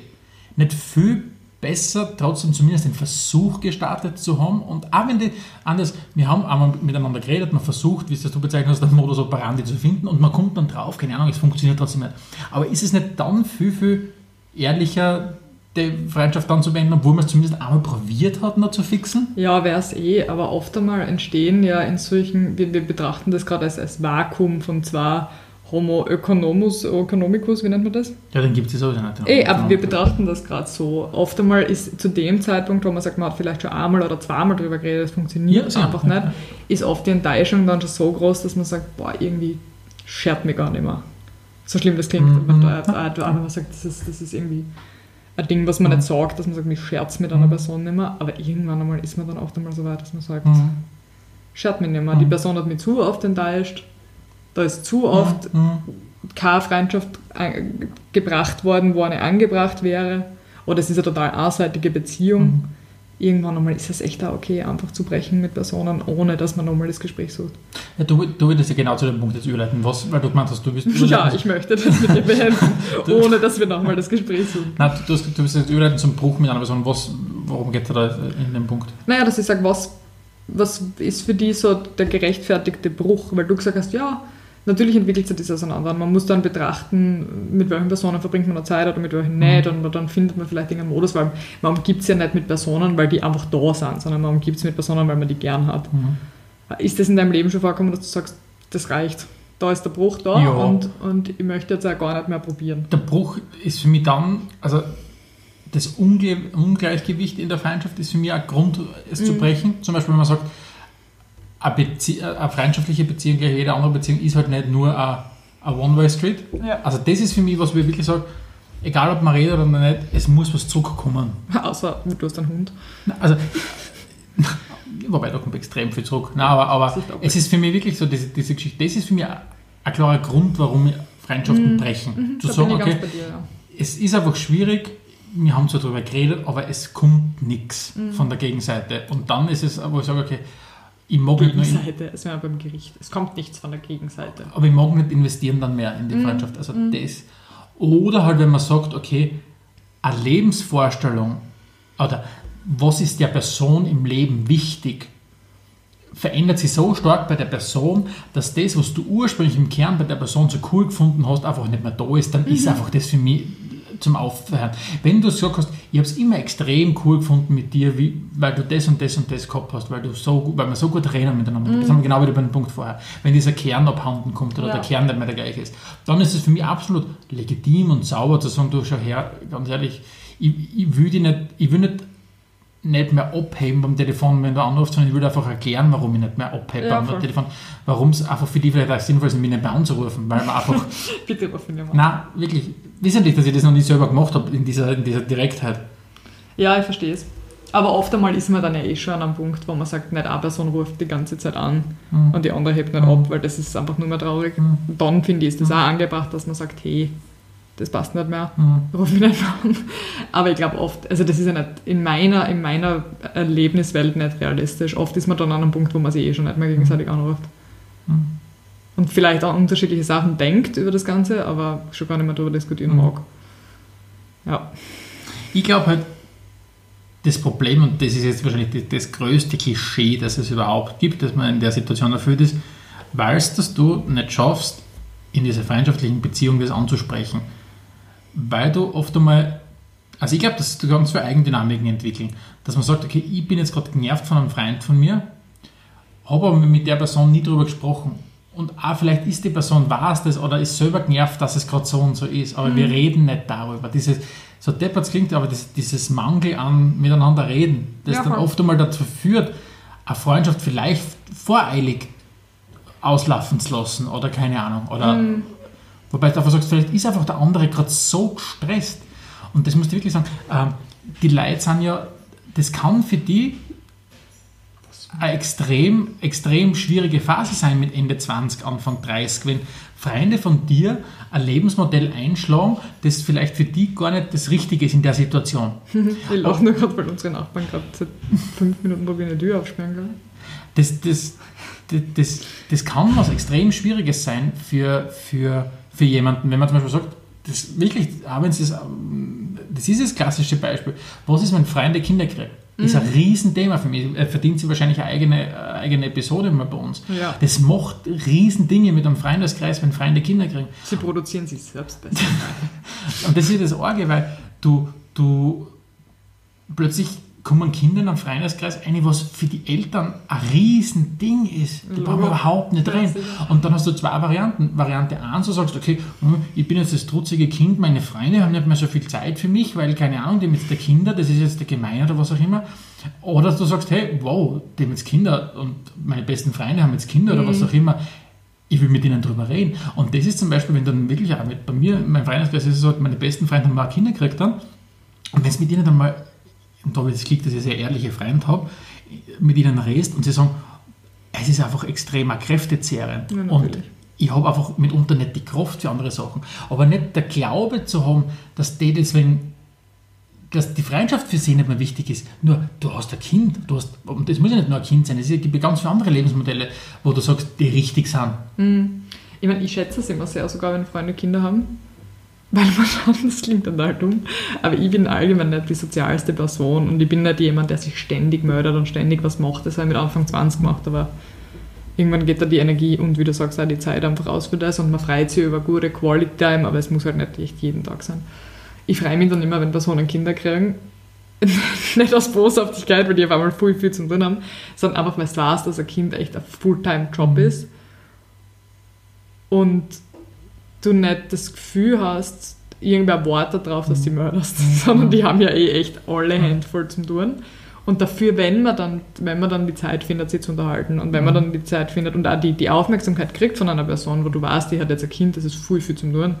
nicht viel besser, trotzdem zumindest den Versuch gestartet zu haben. Und auch wenn die anders, wir haben einmal miteinander geredet, man versucht, wie es das du bezeichnet hast, den Modus operandi zu finden und man kommt dann drauf, keine Ahnung, es funktioniert trotzdem nicht. Aber ist es nicht dann viel, viel ehrlicher, die Freundschaft dann zu beenden, obwohl man es zumindest einmal probiert hat, noch zu fixen? Ja, wäre es eh, aber oft einmal entstehen ja in solchen, wir, wir betrachten das gerade als, als Vakuum von zwei Homo economus, economicus, wie nennt man das? Ja, dann gibt es sowieso nicht. Eh, aber wir betrachten das gerade so. Oft einmal ist zu dem Zeitpunkt, wo man sagt, man hat vielleicht schon einmal oder zweimal drüber geredet, es funktioniert Ja, einfach ja, nicht, ist oft die Enttäuschung dann schon so groß, dass man sagt, boah, irgendwie schert mir gar nicht mehr. So schlimm das klingt, Mhm. wenn da wenn man sagt, das ist, das ist irgendwie ein Ding, was man Mhm. nicht sagt, dass man sagt, mich scherzt mit einer Mhm. Person nicht mehr, aber irgendwann einmal ist man dann oft einmal so weit, dass man sagt, Mhm. schert mich nicht mehr. Die Mhm. Person hat mich zu oft enttäuscht, da ist zu oft Mhm. keine Freundschaft ein- gebracht worden, wo eine angebracht wäre. Oder es ist eine total einseitige Beziehung. Irgendwann einmal ist es echt auch okay, einfach zu brechen mit Personen, ohne dass man nochmal das Gespräch sucht. Ja, du, du würdest ja genau zu dem Punkt jetzt überleiten, was, weil du gemeint hast, du bist. Ja, ich möchte das mit dir beenden, ohne dass wir nochmal das Gespräch suchen. Nein, du, du bist jetzt überleiten zum Bruch mit einer Person. Was, worum geht es da in dem Punkt? Naja, dass ich sage, was, was ist für die so der gerechtfertigte Bruch? Weil du gesagt hast, ja, natürlich entwickelt sich das auseinander. Man muss dann betrachten, mit welchen Personen verbringt man noch Zeit oder mit welchen nicht. Und dann findet man vielleicht irgendeinen Modus, weil man umgibt es ja nicht mit Personen, weil die einfach da sind, sondern man umgibt es mit Personen, weil man die gern hat. Mhm. Ist das in deinem Leben schon vorgekommen, dass du sagst, das reicht? Da ist der Bruch da Ja. und, und ich möchte jetzt auch gar nicht mehr probieren. Der Bruch ist für mich dann, also das Ungle Ungleichgewicht in der Freundschaft ist für mich ein Grund, es Mhm. zu brechen. Zum Beispiel, wenn man sagt, eine, Bezie eine freundschaftliche Beziehung, gleich jede andere Beziehung, ist halt nicht nur eine, eine One-Way-Street. Ja. Also das ist für mich, was wir wirklich sagen, egal ob man redet oder nicht, es muss was zurückkommen. Außer du hast einen Hund. Also, wobei, da kommt extrem viel zurück. Nein, aber, aber ist es ist für mich wirklich so, diese, diese Geschichte, das ist für mich ein, klarer Grund, warum Freundschaften brechen. Zu Da sagen, okay, dir, ja. es ist einfach schwierig, wir haben zwar darüber geredet, aber es kommt nichts Mhm. von der Gegenseite. Und dann ist es, wo ich sage, okay, ich mag nicht Gegenseite, es wäre beim Gericht. Es kommt nichts von der Gegenseite. aber ich mag nicht investieren dann mehr in die Mhm. Freundschaft. Also das. Oder halt, wenn man sagt, okay, eine Lebensvorstellung oder was ist der Person im Leben wichtig, verändert sich so stark bei der Person, dass das, was du ursprünglich im Kern bei der Person so cool gefunden hast, einfach nicht mehr da ist, dann ist einfach das für mich zum Aufhören. Wenn du gesagt hast, ich habe es immer extrem cool gefunden mit dir, wie, weil du das und das und das gehabt hast, weil, du so, gut- weil wir so gut reden miteinander, das haben wir genau wieder bei dem Punkt vorher, wenn dieser Kern abhanden kommt oder Ja. der Kern nicht mehr der gleiche ist, dann ist es für mich absolut legitim und sauber zu sagen, du schau her, ganz ehrlich, ich, ich will dich nicht, ich will nicht nicht mehr abheben beim Telefon, wenn du anrufst, sondern ich würde einfach erklären, warum ich nicht mehr abhebe Ja, beim. Telefon. Warum es einfach für die vielleicht auch sinnvoll ist, mich nicht mehr anzurufen, weil man einfach, Bitte ruf ihn ja mal. nein, wirklich, wissentlich, dass ich das noch nicht selber gemacht habe in dieser, in dieser Direktheit. Ja, ich verstehe es. Aber oft einmal ist man dann ja eh schon an einem Punkt, wo man sagt, nicht eine Person ruft die ganze Zeit an Mhm. und die andere hebt nicht Mhm. ab, weil das ist einfach nur mehr traurig. Mhm. Dann finde ich, ist das auch angebracht, dass man sagt, hey, das passt nicht mehr, Mhm. ruf mich nicht mehr an. Aber ich glaube oft, also das ist ja nicht in meiner, in meiner Erlebniswelt nicht realistisch. Oft ist man dann an einem Punkt, wo man sich eh schon nicht mehr gegenseitig anruft. Mhm. Und vielleicht auch unterschiedliche Sachen denkt über das Ganze, aber schon gar nicht mehr darüber diskutieren Mhm. mag. Ja. Ich glaube halt, das Problem, und das ist jetzt wahrscheinlich das, größte Klischee, das es überhaupt gibt, dass man in der Situation erfüllt ist, weil es, dass du nicht schaffst, in dieser freundschaftlichen Beziehung das anzusprechen. Weil du oft einmal, also ich glaube, dass du ganz viele Eigendynamiken entwickeln. Dass man sagt, okay, ich bin jetzt gerade genervt von einem Freund von mir, habe aber mit der Person nie drüber gesprochen. Und auch vielleicht ist die Person, weiß das oder ist selber genervt, dass es gerade so und so ist, aber wir reden nicht darüber. Dieses, so deppert klingt, aber das, dieses Mangel an miteinander reden, das Ja, dann oft einmal dazu führt, eine Freundschaft vielleicht voreilig auslaufen zu lassen oder keine Ahnung. Oder, Wobei du einfach sagst, vielleicht ist einfach der andere gerade so gestresst. Und das musst du wirklich sagen, ähm, die Leute sind ja, das kann für die eine extrem, extrem schwierige Phase sein mit Ende 20, Anfang 30, wenn Freunde von dir ein Lebensmodell einschlagen, das vielleicht für die gar nicht das Richtige ist in der Situation. Ich lache nur gerade, weil unsere Nachbarn gerade seit fünf Minuten probieren, eine Tür aufsperren. Gell? Das, das, das, das, kann was extrem Schwieriges sein für, für, für jemanden, wenn man zum Beispiel sagt, das wirklich, das, ähm, das ist das klassische Beispiel. Was ist, wenn Freunde Kinder kriegen? Das ist ein Riesenthema für mich. Er verdient sie wahrscheinlich eine eigene, eine eigene Episode mal bei uns. Ja. Das macht Riesendinge mit einem Freundeskreis, wenn Freunde Kinder kriegen. Sie produzieren sich selbst besser. Und das ist das Arge, weil du, du plötzlich kommen Kinder in einen Freundeskreis ein, was für die Eltern ein Riesending ist. Die brauchen Logo. überhaupt nicht rein. Und dann hast du zwei Varianten. Variante 1, du sagst, okay, hm, ich bin jetzt das trutzige Kind, meine Freunde haben nicht mehr so viel Zeit für mich, weil, keine Ahnung, die haben jetzt der Kinder, das ist jetzt der Gemein oder was auch immer. Oder du sagst, hey, wow, die haben jetzt Kinder und meine besten Freunde haben jetzt Kinder oder was auch immer. Ich will mit ihnen drüber reden. Und das ist zum Beispiel, wenn dann wirklich auch mit, bei mir, mein Freundeskreis ist es so, meine besten Freunde haben auch Kinder gekriegt dann. Und wenn es mit ihnen dann mal, und da habe ich das Glück, dass ich sehr ehrliche Freunde habe, mit ihnen redest und sie sagen, es ist einfach extremer kräftezehrend. Ja, und ich habe einfach mitunter nicht die Kraft für andere Sachen. Aber nicht der Glaube zu haben, dass die deswegen, dass die Freundschaft für sie nicht mehr wichtig ist. Nur, du hast ein Kind, du hast, und das muss ja nicht nur ein Kind sein, es gibt ja ganz viele andere Lebensmodelle, wo du sagst, die richtig sind. Ich meine, ich schätze es immer sehr, sogar wenn Freunde Kinder haben. Weil man schaut, das klingt dann halt dumm. Aber ich bin allgemein nicht die sozialste Person und ich bin nicht jemand, der sich ständig meldet und ständig was macht. Das habe ich mit Anfang 20 gemacht, aber irgendwann geht da die Energie und wie du sagst, auch die Zeit einfach aus für das und man freut sich über gute Quality Time, aber es muss halt nicht echt jeden Tag sein. Ich freue mich dann immer, wenn Personen Kinder kriegen. nicht aus Boshaftigkeit, weil die auf einmal viel, viel zu tun haben, sondern einfach, weil du weißt, dass ein Kind echt ein Fulltime-Job ist und du nicht das Gefühl hast, irgendwer wartet darauf, dass du die mörderst, sondern die haben ja eh echt alle Hände voll zum tun. Und dafür, wenn man dann, wenn man dann die Zeit findet, sie zu unterhalten und wenn man dann die Zeit findet und auch die, die Aufmerksamkeit kriegt von einer Person, wo du weißt, die hat jetzt ein Kind, das ist viel, viel zum tun,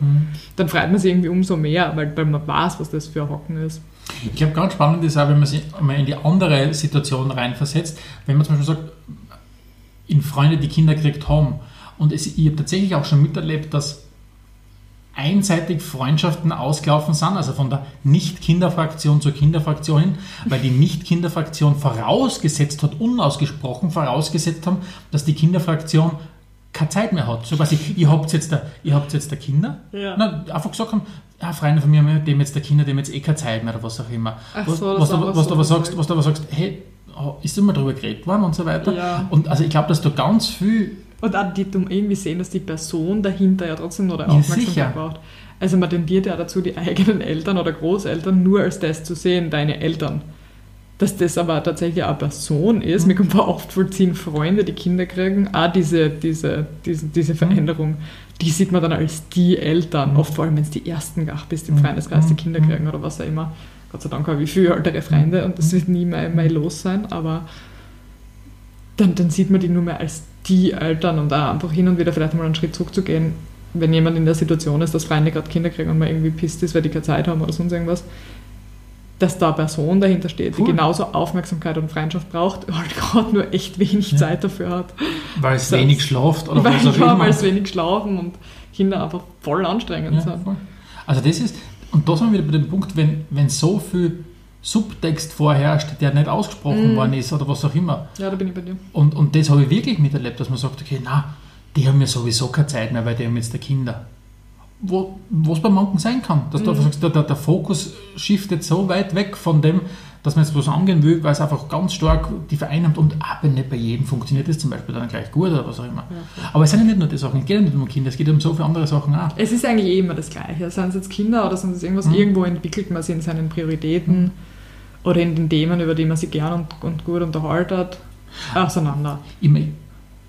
dann freut man sich irgendwie umso mehr, weil, weil man weiß, was das für ein Hocken ist. Ich glaube, ganz spannend ist auch, wenn man sich mal in die andere Situation reinversetzt, wenn man zum Beispiel sagt, in Freunde, die Kinder gekriegt haben. Und es, ich habe tatsächlich auch schon miterlebt, dass einseitig Freundschaften ausgelaufen sind, also von der Nicht-Kinder-Fraktion zur Kinderfraktion hin, weil die Nicht-Kinder-Fraktion vorausgesetzt hat, unausgesprochen vorausgesetzt haben, dass die Kinderfraktion keine Zeit mehr hat. So quasi, ihr habt jetzt der, ihr habt jetzt der Kinder. Ja. Na, einfach gesagt haben, ja, Freunde von mir, dem jetzt der Kinder, dem jetzt eh keine Zeit mehr oder was auch immer. Ach was, so, das was, du, haben wir was, so du aber sagst, was du aber sagst, hey, ist immer drüber geredet worden und so weiter. Ja. Und also ich glaube, dass du ganz viel Und auch die dumm irgendwie sehen, dass die Person dahinter ja trotzdem noch Ja, Aufmerksamkeit sicher. braucht. Also man tendiert ja dazu, die eigenen Eltern oder Großeltern nur als das zu sehen, deine Eltern. Dass das aber tatsächlich eine Person ist, mir kommt oft vollziehen Freunde, die Kinder kriegen, auch diese, diese, diese, diese Veränderung, die sieht man dann als die Eltern, oft vor allem, wenn es die ersten Gach bist im Freundeskreis, die Kinder kriegen oder was auch immer, Gott sei Dank habe ich viele ältere Freunde und das wird nie mehr, mehr los sein, aber dann, dann sieht man die nur mehr als die Eltern und da einfach hin und wieder vielleicht mal einen Schritt zurückzugehen, wenn jemand in der Situation ist, dass Freunde gerade Kinder kriegen und man irgendwie pisst ist, weil die keine Zeit haben oder sonst irgendwas, dass da eine Person dahinter steht, Cool. die genauso Aufmerksamkeit und Freundschaft braucht, halt gerade nur echt wenig Ja. Zeit dafür hat. Weil es wenig schlaft oder weil, was auch ja, weil es wenig schlafen und Kinder einfach voll anstrengend Ja, sind. voll. Also das ist, und da sind wir wieder bei dem Punkt, wenn, wenn so viel Subtext vorherrscht, der nicht ausgesprochen Mhm. worden ist oder was auch immer. Ja, da bin ich bei dir. Und, und das habe ich wirklich miterlebt, dass man sagt, okay, na, die haben ja sowieso keine Zeit mehr, weil die haben jetzt der Kinder. Wo, was bei manchen sein kann, dass du Mhm. sagst, der, der, der Fokus shiftet so weit weg von dem, dass man jetzt was angehen will, weil es einfach ganz stark die vereinnahmt und aber nicht bei jedem funktioniert das zum Beispiel dann gleich gut oder was auch immer. Ja. Aber es sind ja nicht nur die Sachen, es geht ja nicht nur um Kinder, es geht um so viele andere Sachen auch. Es ist eigentlich eh immer das Gleiche. Seien es jetzt Kinder oder sind es irgendwas, Mhm. irgendwo entwickelt man sich in seinen Prioritäten oder in den Themen, über die man sich gern und, und gut unterhaltet, auseinander. Ich,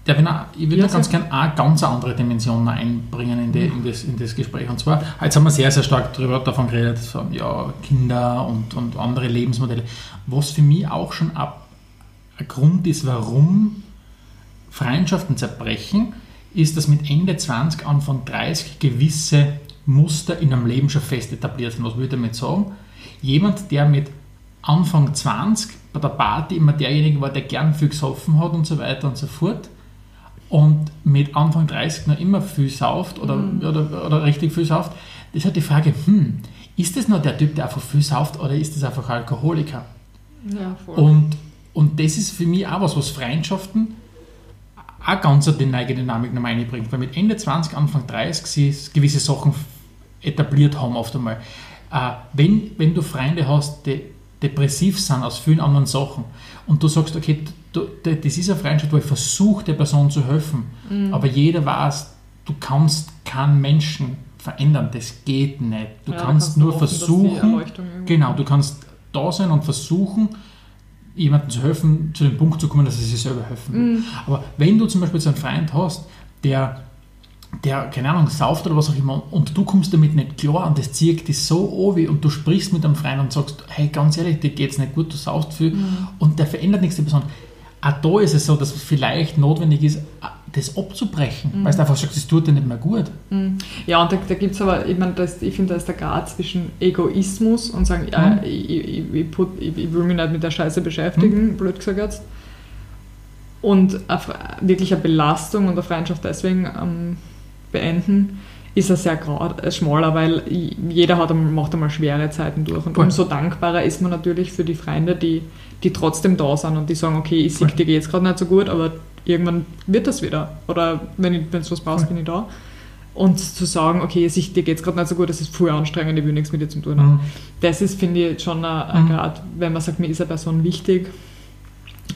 darf ich, noch, ich würde Ja, ganz gerne eine ganz andere Dimension einbringen in, die, in, das, in das Gespräch. Und zwar, jetzt haben wir sehr, sehr stark darüber, davon geredet, so, ja, Kinder und, und andere Lebensmodelle. Was für mich auch schon ab, ein Grund ist, warum Freundschaften zerbrechen, ist, dass mit Ende 20, Anfang 30 gewisse Muster in einem Leben schon fest etabliert sind. Was will ich damit sagen? Jemand, der mit Anfang 20 bei der Party immer derjenige war, der gern viel gesoffen hat und so weiter und so fort und mit Anfang 30 noch immer viel sauft oder, oder, oder richtig viel sauft, das ist halt die Frage, hm, ist das noch der Typ, der einfach viel sauft oder ist das einfach ein Alkoholiker? Ja, voll. Und, und das ist für mich auch was, was Freundschaften auch ganz eine neue Dynamik noch mal reinbringt. Weil mit Ende 20, Anfang 30 sie gewisse Sachen etabliert haben oft einmal. Äh, wenn, wenn du Freunde hast, die depressiv sind aus vielen anderen Sachen und du sagst, okay, du, das ist eine Freundschaft, wo ich versuche, der Person zu helfen, aber jeder weiß, du kannst keinen Menschen verändern, das geht nicht. Du Ja, kannst du nur hoffen, versuchen, Genau, du kannst da sein und versuchen, jemandem zu helfen, zu dem Punkt zu kommen, dass er sich selber helfen will. Mhm. Aber wenn du zum Beispiel so einen Freund hast, der, der, keine Ahnung, sauft oder was auch immer, und du kommst damit nicht klar und das zieht dich so an, und du sprichst mit einem Freund und sagst, hey, ganz ehrlich, dir geht es nicht gut, du saust viel, Mhm. und der verändert nichts, die Person. Auch da ist es so, dass es vielleicht notwendig ist, das abzubrechen, Mhm. weil du einfach sagst, das tut dir nicht mehr gut. Ja, und da, da gibt es aber, ich meine, das, ich finde, da ist der Grad zwischen Egoismus und sagen, ja, Mhm. ich, ich, ich, put, ich, will mich nicht mit der Scheiße beschäftigen, blöd gesagt jetzt. Und eine, wirklich eine Belastung und eine Freundschaft deswegen ähm, beenden, ist ein sehr äh, schmaler, weil jeder hat, macht einmal schwere Zeiten durch. Und Voll. umso dankbarer ist man natürlich für die Freunde, die, die trotzdem da sind und die sagen, okay, ich sehe, Voll. dir geht es gerade nicht so gut, aber irgendwann wird das wieder. Oder wenn du was brauchst, Voll. bin ich da. Und zu sagen, okay, sich, dir geht es gerade nicht so gut, das ist voll anstrengend, ich will nichts mit dir zu tun haben. Mhm. Das ist, finde ich, schon ein, ein Mhm. Grad, wenn man sagt, mir ist eine Person wichtig.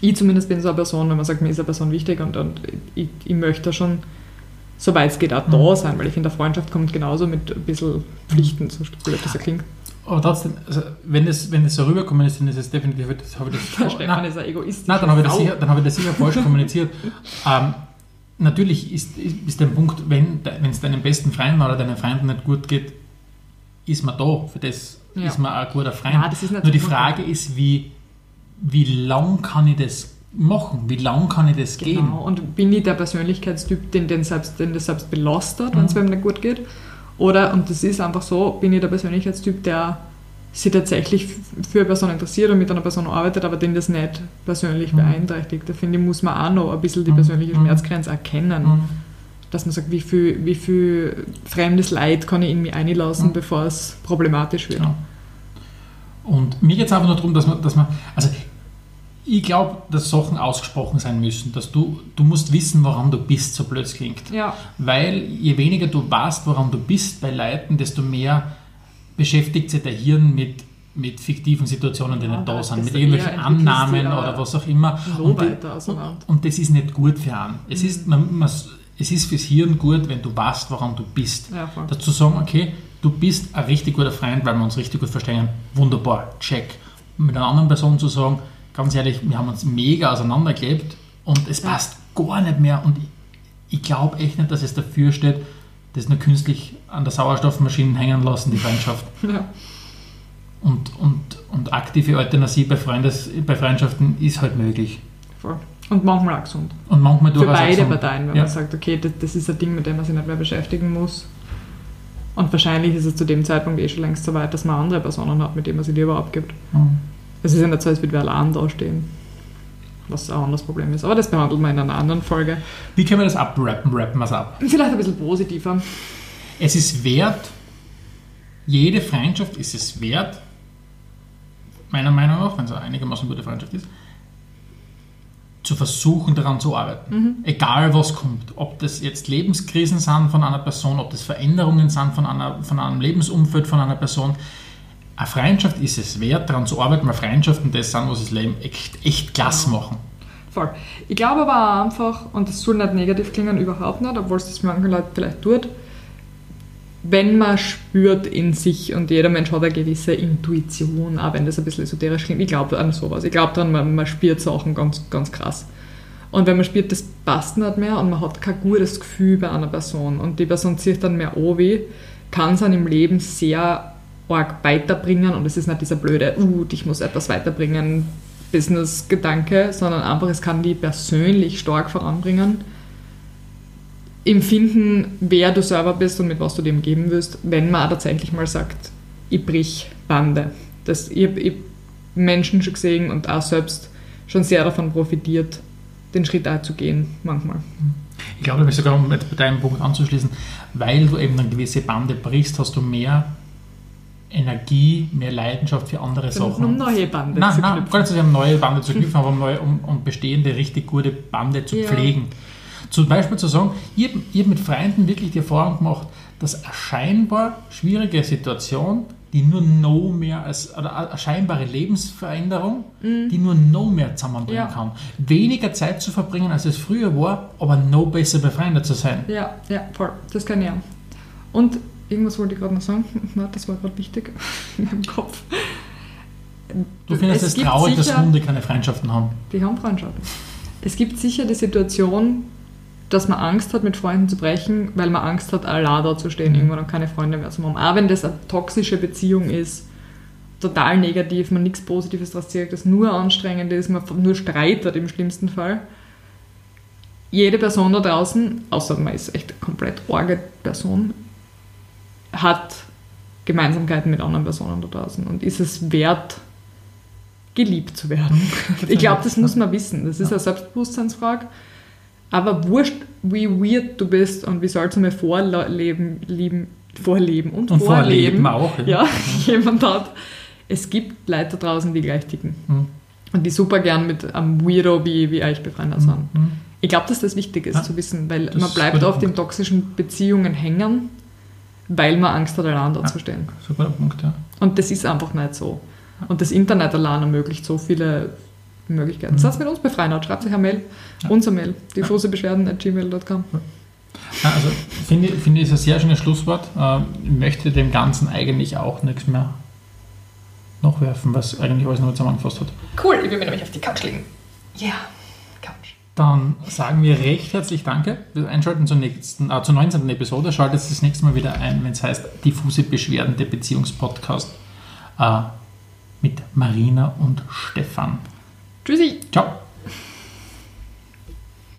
Ich zumindest bin so eine Person, wenn man sagt, mir ist eine Person wichtig und, und ich, ich möchte schon, soweit es geht, auch da Mhm. sein, weil ich finde, eine Freundschaft kommt genauso mit ein bisschen Pflichten, so blöd das klingt. Aber trotzdem, also wenn, das, wenn das so rüberkommen ist, dann ist es definitiv, das habe ich das, Der Stefan Nein, ist ein Egoist. Nein, dann habe ich das sicher, dann habe ich das sicher falsch kommuniziert. Ähm, natürlich ist, ist, ist der Punkt, wenn es deinen besten Freunden oder deinen Freunden nicht gut geht, ist man da. Für das Ja. ist man ein guter Freund. Ja, Nur die Frage ist, wie, wie lang kann ich das machen? Wie lang kann ich das gehen? Genau. Und bin ich der Persönlichkeitstyp, den, den, selbst, den das selbst belastet, wenn es Mhm. einem nicht gut geht? Oder, und das ist einfach so, bin ich der Persönlichkeitstyp, der sich tatsächlich für eine Person interessiert und mit einer Person arbeitet, aber den das nicht persönlich Mhm. beeinträchtigt. Da finde ich, muss man auch noch ein bisschen die Mhm. persönliche Mhm. Schmerzgrenze erkennen. Mhm. Dass man sagt, wie viel, wie viel fremdes Leid kann ich in mich einlassen, Mhm. bevor es problematisch wird. Genau. Und mir geht es einfach nur darum, dass man, dass man also ich glaube, dass Sachen ausgesprochen sein müssen, dass du, du musst wissen, woran du bist, so blöd klingt. Ja, Weil je weniger du weißt, woran du bist bei Leuten, desto mehr beschäftigt sich der Hirn mit, mit fiktiven Situationen, die Ja, nicht da sind, mit irgendwelchen Annahmen oder was auch immer. Und, die, weiter auseinander. und das ist nicht gut für einen. Es, ist, man, man, es ist fürs Hirn gut, wenn du weißt, woran du bist. Ja. Dazu sagen, okay, du bist ein richtig guter Freund, weil wir uns richtig gut verstehen. Wunderbar, check. Mit einer anderen Person zu sagen, ganz ehrlich, wir haben uns mega auseinandergelebt und es passt gar nicht mehr. Und ich, ich glaube echt nicht, dass es dafür steht, das nur künstlich an der Sauerstoffmaschine hängen lassen, die Freundschaft. Ja. Und, und, und aktive Euthanasie bei, Freundes, bei Freundschaften ist halt möglich. Voll. Und manchmal auch gesund. Und manchmal Für durchaus auch beide. Parteien, wenn Ja. man sagt, okay, das, das ist ein Ding, mit dem man sich nicht mehr beschäftigen muss. Und wahrscheinlich ist es zu dem Zeitpunkt eh schon längst so weit, dass man andere Personen hat, mit denen man sich lieber abgibt. Mhm. Es ist ja nicht so, als würde wir allein dastehen. Was auch ein anderes Problem ist. Aber das behandeln wir in einer anderen Folge. Wie können wir das abrappen? Rappen wir es ab. Vielleicht ein bisschen positiver. Es ist wert, jede Freundschaft ist es wert, meiner Meinung nach, wenn es eine einigermaßen gute Freundschaft ist, zu versuchen, daran zu arbeiten. Egal was kommt. Ob das jetzt Lebenskrisen sind von einer Person, ob das Veränderungen sind von, einer, von einem Lebensumfeld von einer Person. Eine Freundschaft ist es wert, daran zu arbeiten, weil Freundschaften das sind, was das Leben echt, echt klasse machen. Voll. Ich glaube aber auch einfach, und das soll nicht negativ klingen, überhaupt nicht, obwohl es das manchen Leuten vielleicht tut, wenn man spürt in sich und jeder Mensch hat eine gewisse Intuition, auch wenn das ein bisschen esoterisch klingt, ich glaube an sowas. Ich glaube daran, man, man spürt Sachen ganz, ganz krass. Und wenn man spürt, das passt nicht mehr und man hat kein gutes Gefühl bei einer Person und die Person zieht dann mehr an wie, kann es einem im Leben sehr arg weiterbringen und es ist nicht dieser blöde, uh, ich muss etwas weiterbringen, Business-Gedanke, sondern einfach, es kann die persönlich stark voranbringen. Empfinden, wer du selber bist und mit was du dem geben willst, wenn man tatsächlich mal sagt, ich brich Bande. Das, ich habe Menschen schon gesehen und auch selbst schon sehr davon profitiert, den Schritt auch zu gehen, manchmal. Ich glaube, sogar, um mit deinem Punkt anzuschließen, weil du eben eine gewisse Bande brichst, hast du mehr Energie, mehr Leidenschaft für andere Sachen. Um neue Bande Nein, zu nein, knüpfen. gar nicht um neue Bande zu knüpfen, aber um, neue, um, um bestehende, richtig gute Bande zu Ja. pflegen. Zum Beispiel zu sagen, ich habe hab mit Freunden wirklich die Erfahrung gemacht, dass eine scheinbar schwierige Situation, die nur noch mehr als, oder eine scheinbare Lebensveränderung, die nur noch mehr zusammenbringen Mhm. Ja. kann. Weniger Zeit zu verbringen, als es früher war, aber noch besser befreundet zu sein. Ja, ja, voll. Das kann ich auch. Und irgendwas wollte ich gerade noch sagen. Nein, das war gerade wichtig im Kopf. Du findest es, gibt traurig, dass sicher- Hunde keine Freundschaften haben. Die haben Freundschaften. Es gibt sicher die Situation, dass man Angst hat, mit Freunden zu brechen, weil man Angst hat, allein da zu stehen, irgendwann und keine Freunde mehr zu haben. Auch wenn das eine toxische Beziehung ist, total negativ, man nichts Positives daraus zieht, das nur anstrengend ist, man nur streitet im schlimmsten Fall. Jede Person da draußen, außer man ist echt eine komplett orge Person, hat Gemeinsamkeiten mit anderen Personen da draußen und ist es wert, geliebt zu werden. Ich glaube, das muss man wissen. Das ist eine Selbstbewusstseinsfrage. Aber wurscht, wie weird du bist und wie sollst du mir vorleben, lieben, vorleben und, Und vorleben, vorleben auch. ja, jemand hat. Es gibt Leute da draußen, die gleich ticken. Mhm. Und die super gern mit einem Weirdo wie, wie euch befreundet sind. Mhm. Ich glaube, dass das wichtig ist Ja, zu wissen, weil man bleibt oft in toxischen Beziehungen hängen, weil man Angst hat, allein da Ja. guter Punkt, ja. Und das ist einfach nicht so. Und das Internet allein ermöglicht so viele Möglichkeiten. Mhm. Seid mit uns befreundet, schreibt euch eine Mail, Ja. unser Mail, Ja. diffusebeschwerden.gmail.com. Ja, Also finde ich, finde ich ist ein sehr schönes Schlusswort. Ähm, Ich möchte dem Ganzen eigentlich auch nichts mehr nachwerfen, was eigentlich alles noch zusammengefasst hat. Cool, ich will mich nämlich auf die Couch legen. Ja, yeah. Dann sagen wir recht herzlich Danke fürs Einschalten zur, nächsten, äh, zur 19. Episode. Schaltet das nächste Mal wieder ein, wenn es heißt Diffuse Beschwerden, der Beziehungspodcast äh, mit Marina und Stefan. Tschüssi. Ciao.